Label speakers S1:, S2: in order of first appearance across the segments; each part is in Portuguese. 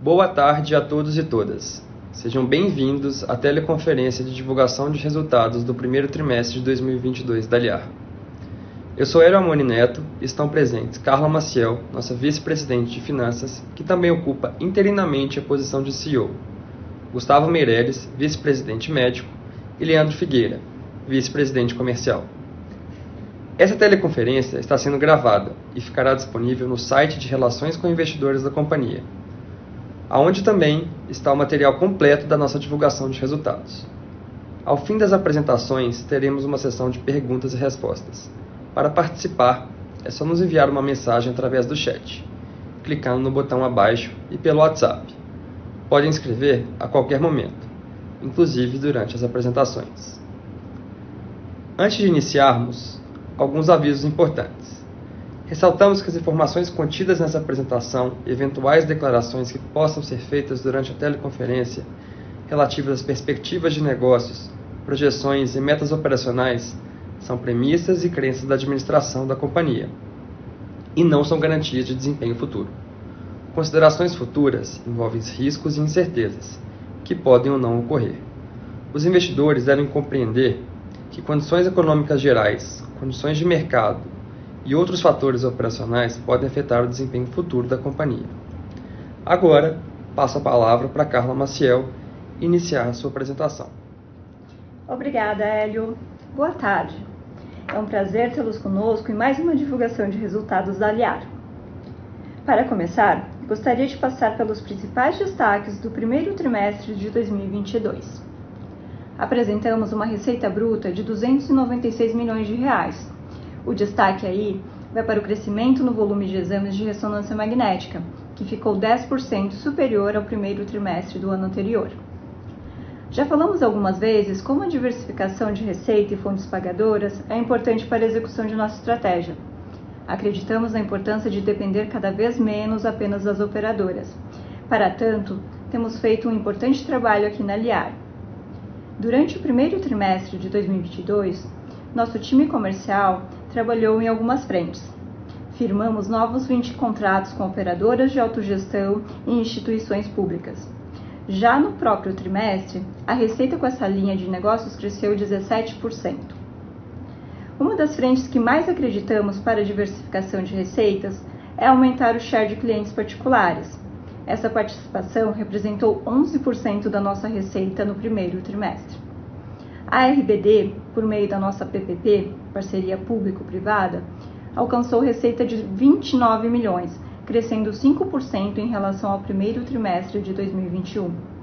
S1: Boa tarde a todos e todas. Sejam bem-vindos à teleconferência de divulgação de resultados do primeiro trimestre de 2022 da Liar. Eu sou Hélio Amoni Neto e estão presentes Carla Maciel, nossa vice-presidente de finanças, que também ocupa interinamente a posição de CEO, Gustavo Meirelles, vice-presidente médico, e Leandro Figueira, vice-presidente comercial. Essa teleconferência está sendo gravada e ficará disponível no site de Relações com Investidores da companhia, aonde também está o material completo da nossa divulgação de resultados. Ao fim das apresentações, teremos uma sessão de perguntas e respostas. Para participar, é só nos enviar uma mensagem através do chat, clicando no botão abaixo e pelo WhatsApp. Podem escrever a qualquer momento, inclusive durante as apresentações. Antes de iniciarmos, alguns avisos importantes. Ressaltamos que as informações contidas nessa apresentação e eventuais declarações que possam ser feitas durante a teleconferência relativas às perspectivas de negócios, projeções e metas operacionais são premissas e crenças da administração da companhia e não são garantias de desempenho futuro. Considerações futuras envolvem riscos e incertezas que podem ou não ocorrer. Os investidores devem compreender que condições econômicas gerais, condições de mercado e outros fatores operacionais podem afetar o desempenho futuro da companhia. Agora, passo a palavra para Carla Maciel iniciar a sua apresentação.
S2: Obrigada, Hélio. Boa tarde. É um prazer tê-los conosco em mais uma divulgação de resultados da Aliar. Para começar, gostaria de passar pelos principais destaques do primeiro trimestre de 2022. Apresentamos uma receita bruta de 296 milhões de reais, o destaque aí vai para o crescimento no volume de exames de ressonância magnética, que ficou 10% superior ao primeiro trimestre do ano anterior. Já falamos algumas vezes como a diversificação de receita e fontes pagadoras é importante para a execução de nossa estratégia. Acreditamos na importância de depender cada vez menos apenas das operadoras. Para tanto, temos feito um importante trabalho aqui na Liar. Durante o primeiro trimestre de 2022, nosso time comercial trabalhou em algumas frentes. Firmamos novos 20 contratos com operadoras de autogestão e instituições públicas. Já no próprio trimestre, a receita com essa linha de negócios cresceu 17%. Uma das frentes que mais acreditamos para a diversificação de receitas é aumentar o share de clientes particulares. Essa participação representou 11% da nossa receita no primeiro trimestre. A RBD, por meio da nossa PPP, parceria público-privada, alcançou receita de 29 milhões, crescendo 5% em relação ao primeiro trimestre de 2021.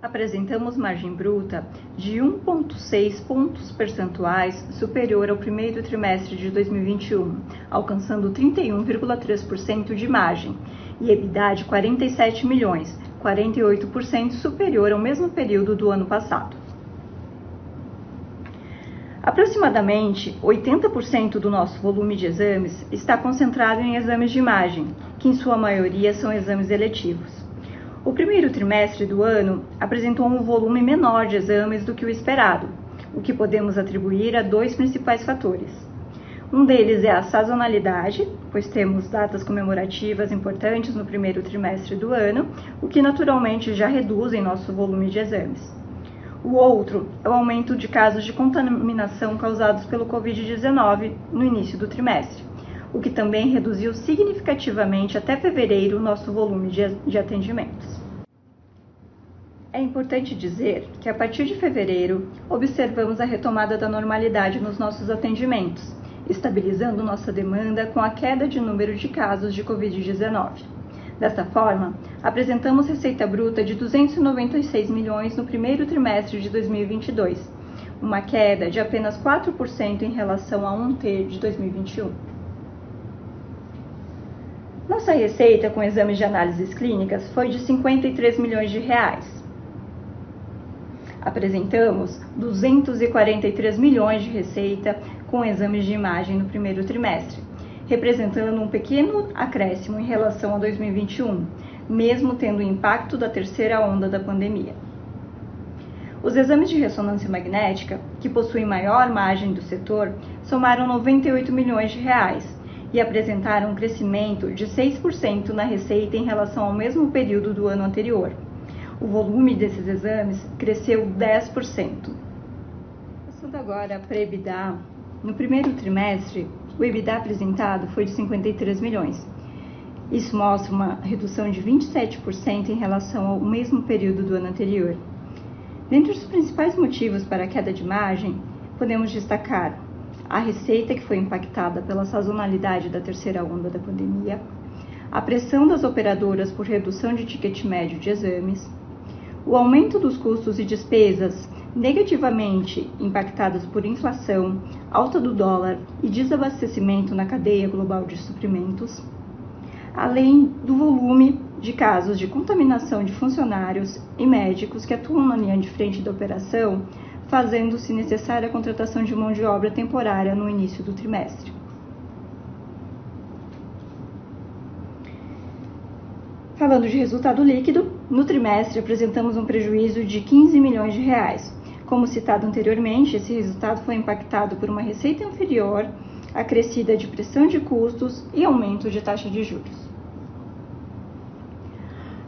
S2: Apresentamos margem bruta de 1,6 pontos percentuais superior ao primeiro trimestre de 2021, alcançando 31,3% de margem, e EBITDA de 47 milhões, 48% superior ao mesmo período do ano passado. Aproximadamente 80% do nosso volume de exames está concentrado em exames de imagem, que em sua maioria são exames eletivos. O primeiro trimestre do ano apresentou um volume menor de exames do que o esperado, o que podemos atribuir a dois principais fatores. Um deles é a sazonalidade, pois temos datas comemorativas importantes no primeiro trimestre do ano, o que naturalmente já reduz em nosso volume de exames. O outro é o aumento de casos de contaminação causados pelo Covid-19 no início do trimestre, o que também reduziu significativamente até fevereiro o nosso volume de atendimentos. É importante dizer que a partir de fevereiro observamos a retomada da normalidade nos nossos atendimentos, estabilizando nossa demanda com a queda de número de casos de Covid-19. Dessa forma, apresentamos receita bruta de 296 milhões no primeiro trimestre de 2022, uma queda de apenas 4% em relação a 1T de 2021. Nossa receita com exames de análises clínicas foi de 53 milhões de reais. Apresentamos 243 milhões de receita com exames de imagem no primeiro trimestre, representando um pequeno acréscimo em relação a 2021, mesmo tendo o impacto da terceira onda da pandemia. Os exames de ressonância magnética, que possuem maior margem do setor, somaram 98 milhões de reais e apresentaram um crescimento de 6% na receita em relação ao mesmo período do ano anterior. O volume desses exames cresceu 10%. Passando agora para EBITDA, no primeiro trimestre, o EBITDA apresentado foi de 53 milhões. Isso mostra uma redução de 27% em relação ao mesmo período do ano anterior. Dentre os principais motivos para a queda de margem, podemos destacar a receita que foi impactada pela sazonalidade da terceira onda da pandemia, a pressão das operadoras por redução de ticket médio de exames, o aumento dos custos e despesas negativamente impactadas por inflação, alta do dólar e desabastecimento na cadeia global de suprimentos, além do volume de casos de contaminação de funcionários e médicos que atuam na linha de frente da operação, fazendo-se necessária a contratação de mão de obra temporária no início do trimestre. Falando de resultado líquido, no trimestre apresentamos um prejuízo de 15 milhões de reais. Como citado anteriormente, esse resultado foi impactado por uma receita inferior, acrescida de pressão de custos e aumento de taxa de juros.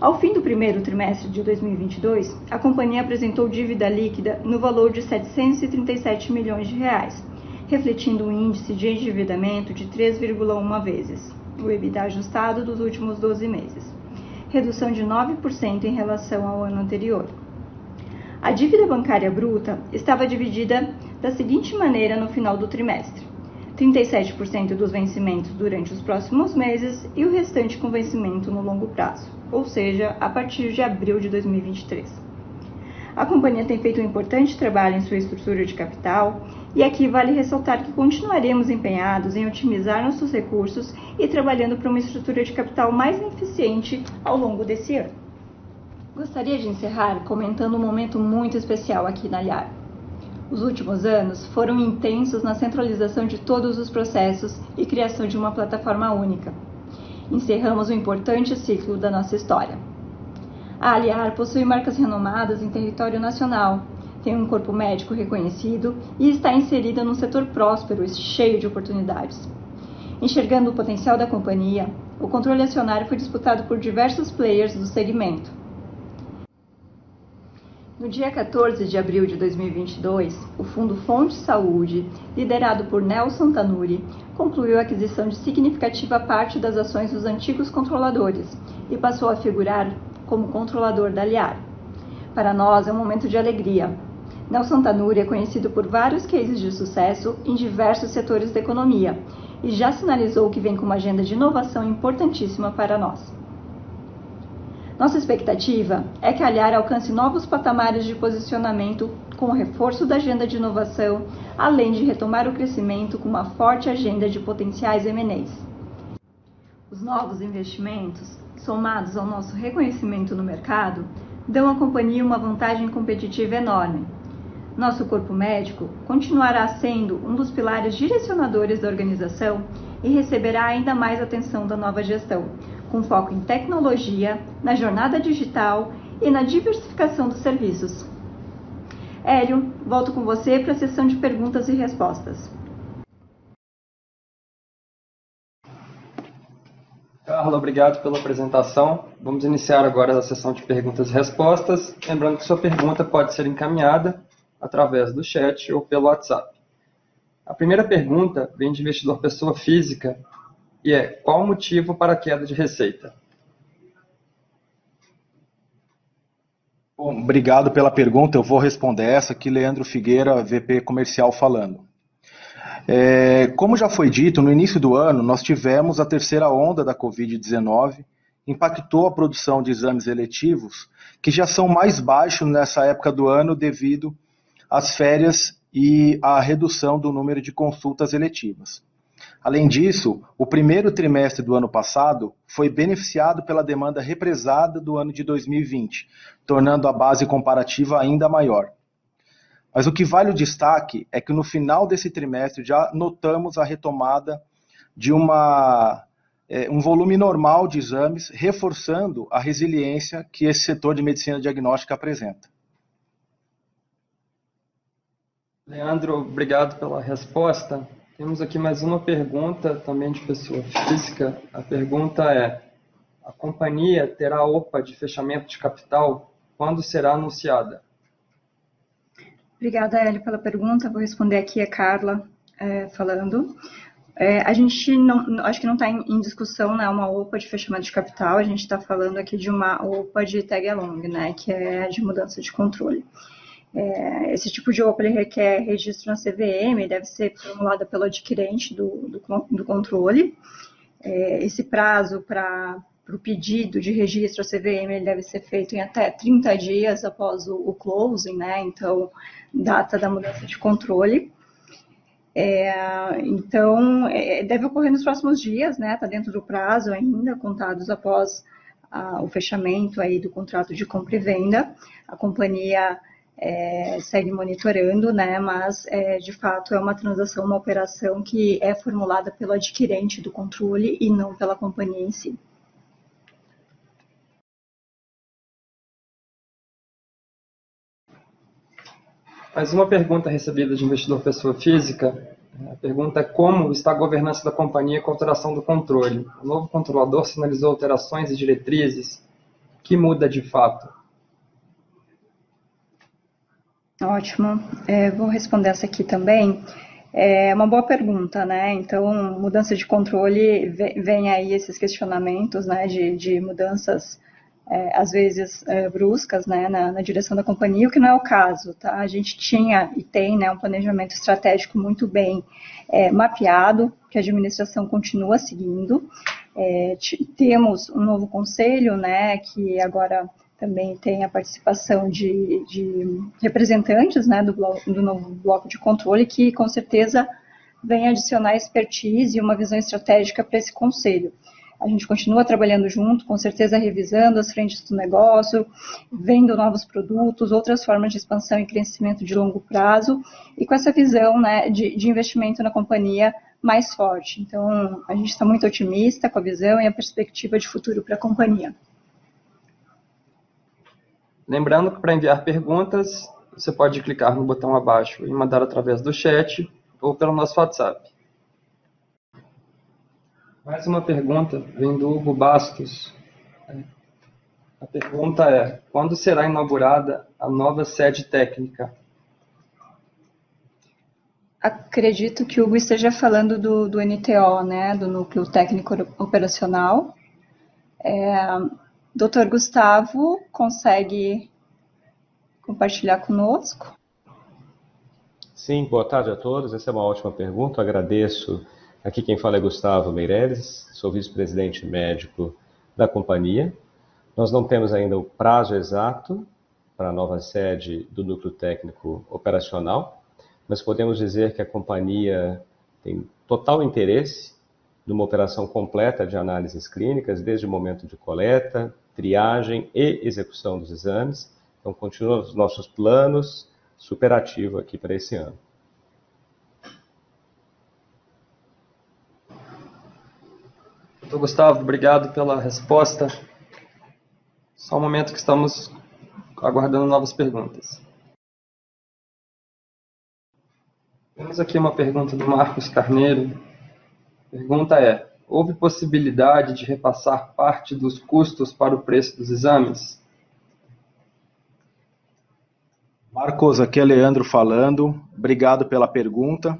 S2: Ao fim do primeiro trimestre de 2022, a companhia apresentou dívida líquida no valor de 737 milhões de reais, refletindo um índice de endividamento de 3,1 vezes o EBITDA ajustado dos últimos 12 meses, redução de 9% em relação ao ano anterior. A dívida bancária bruta estava dividida da seguinte maneira no final do trimestre: 37% dos vencimentos durante os próximos meses e o restante com vencimento no longo prazo, ou seja, a partir de abril de 2023. A companhia tem feito um importante trabalho em sua estrutura de capital e aqui vale ressaltar que continuaremos empenhados em otimizar nossos recursos e trabalhando para uma estrutura de capital mais eficiente ao longo desse ano. Gostaria de encerrar comentando um momento muito especial aqui na Liar. Os últimos anos foram intensos na centralização de todos os processos e criação de uma plataforma única. Encerramos um importante ciclo da nossa história. A Aliar possui marcas renomadas em território nacional, tem um corpo médico reconhecido e está inserida num setor próspero e cheio de oportunidades. Enxergando o potencial da companhia, o controle acionário foi disputado por diversos players do segmento, no dia 14 de abril de 2022, o Fundo Fonte Saúde, liderado por Nelson Tanuri, concluiu a aquisição de significativa parte das ações dos antigos controladores e passou a figurar como controlador da Liar. Para nós é um momento de alegria. Nelson Tanuri é conhecido por vários cases de sucesso em diversos setores da economia e já sinalizou que vem com uma agenda de inovação importantíssima para nós. Nossa expectativa é que a Alhar alcance novos patamares de posicionamento com o reforço da agenda de inovação, além de retomar o crescimento com uma forte agenda de potenciais M&As. Os novos investimentos, somados ao nosso reconhecimento no mercado, dão à companhia uma vantagem competitiva enorme. Nosso corpo médico continuará sendo um dos pilares direcionadores da organização e receberá ainda mais atenção da nova gestão, com foco em tecnologia, na jornada digital e na diversificação dos serviços. Hélio, volto com você para a sessão de perguntas e respostas.
S1: Carla, obrigado pela apresentação. Vamos iniciar agora a sessão de perguntas e respostas. Lembrando que sua pergunta pode ser encaminhada através do chat ou pelo WhatsApp. A primeira pergunta vem de investidor pessoa física e é qual o motivo para a queda de receita?
S3: Bom, obrigado pela pergunta. Eu vou responder essa aqui, Leandro Figueira, VP Comercial, falando. É, como já foi dito, no início do ano nós tivemos a terceira onda da Covid-19, impactou a produção de exames eletivos, que já são mais baixos nessa época do ano devido às férias e à redução do número de consultas eletivas. Além disso, o primeiro trimestre do ano passado foi beneficiado pela demanda represada do ano de 2020, tornando a base comparativa ainda maior. Mas o que vale o destaque é que no final desse trimestre já notamos a retomada de uma, é, um volume normal de exames, reforçando a resiliência que esse setor de medicina diagnóstica apresenta.
S1: Leandro, obrigado pela resposta. Temos aqui mais uma pergunta também de pessoa física. A pergunta é: a companhia terá OPA de fechamento de capital? Quando será anunciada?
S2: Obrigada, Hélio, pela pergunta. Vou responder aqui a Carla é, falando. É, a gente não, acho que não está em, em, discussão né, uma OPA de fechamento de capital, a gente está falando aqui de uma OPA de tag along, né, que é de mudança de controle. É, esse tipo de OPA requer registro na CVM, deve ser formulada pelo adquirente do, do, do controle. É, esse prazo para o pedido de registro à CVM ele deve ser feito em até 30 dias após o, o closing, né? Então, data da mudança de controle. É, então, é, deve ocorrer nos próximos dias, né? Está dentro do prazo ainda, contados após o fechamento aí do contrato de compra e venda. A companhia é, segue monitorando, né, mas é, de fato é uma transação, uma operação que é formulada pelo adquirente do controle e não pela companhia em si.
S1: Mais uma pergunta recebida de investidor pessoa física. A pergunta é como está a governança da companhia com a alteração do controle. O novo controlador sinalizou alterações e diretrizes. O que muda de fato?
S2: Ótimo. É, vou responder essa aqui também. É uma boa pergunta, né? Então, mudança de controle, vem aí esses questionamentos, né, de, de mudanças, é, às vezes, é, bruscas, né, na, na, direção da companhia, o que não é o caso, tá? A gente tinha e tem, né, um planejamento estratégico muito bem é, mapeado, que a administração continua seguindo. É, temos um novo conselho, né, que agora também tem a participação de, de representantes né, do, bloco, do novo bloco de controle, que com certeza vem adicionar expertise e uma visão estratégica para esse conselho. A gente continua trabalhando junto, com certeza revisando as frentes do negócio, vendo novos produtos, outras formas de expansão e crescimento de longo prazo, e com essa visão né, de, de investimento na companhia mais forte. Então, a gente está muito otimista com a visão e a perspectiva de futuro para a companhia.
S1: Lembrando que para enviar perguntas, você pode clicar no botão abaixo e mandar através do chat ou pelo nosso WhatsApp. Mais uma pergunta vem do Hugo Bastos. A pergunta é: quando será inaugurada a nova sede técnica?
S2: Acredito que o Hugo esteja falando do, do NTO, né, do Núcleo Técnico Operacional. É, Doutor Gustavo, consegue compartilhar conosco?
S4: Sim, boa tarde a todos. Essa é uma ótima pergunta. Agradeço. Aqui quem fala é Gustavo Meireles, sou vice-presidente médico da companhia. Nós não temos ainda o prazo exato para a nova sede do núcleo técnico operacional, mas podemos dizer que a companhia tem total interesse numa operação completa de análises clínicas, desde o momento de coleta, triagem e execução dos exames. Então, continuam os nossos planos superativo aqui para esse ano.
S1: Doutor Gustavo, obrigado pela resposta. Só um momento que estamos aguardando novas perguntas. Temos aqui uma pergunta do Marcos Carneiro. Pergunta é: houve possibilidade de repassar parte dos custos para o preço dos exames?
S3: Marcos, aqui é Leandro falando. Obrigado pela pergunta.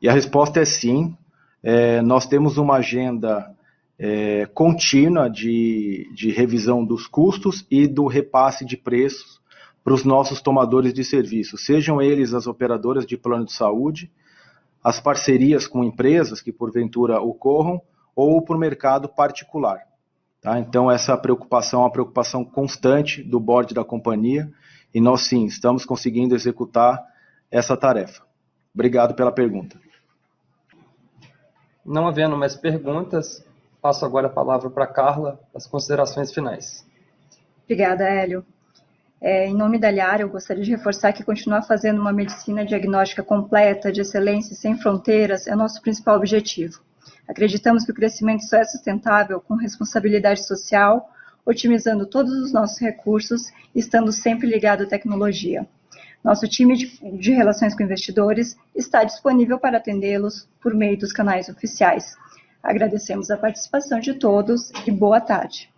S3: E a resposta é sim. É, nós temos uma agenda é, contínua de, de revisão dos custos e do repasse de preços para os nossos tomadores de serviço, sejam eles as operadoras de plano de saúde, as parcerias com empresas que porventura ocorram, ou para o mercado particular. Tá? Então, essa preocupação é uma preocupação constante do board da companhia e nós sim estamos conseguindo executar essa tarefa. Obrigado pela pergunta.
S1: Não havendo mais perguntas, passo agora a palavra para Carla, as considerações finais.
S2: Obrigada, Hélio. É, em nome da Liar, eu gostaria de reforçar que continuar fazendo uma medicina diagnóstica completa, de excelência e sem fronteiras é nosso principal objetivo. Acreditamos que o crescimento só é sustentável com responsabilidade social, otimizando todos os nossos recursos e estando sempre ligado à tecnologia. Nosso time de, de relações com investidores está disponível para atendê-los por meio dos canais oficiais. Agradecemos a participação de todos e boa tarde.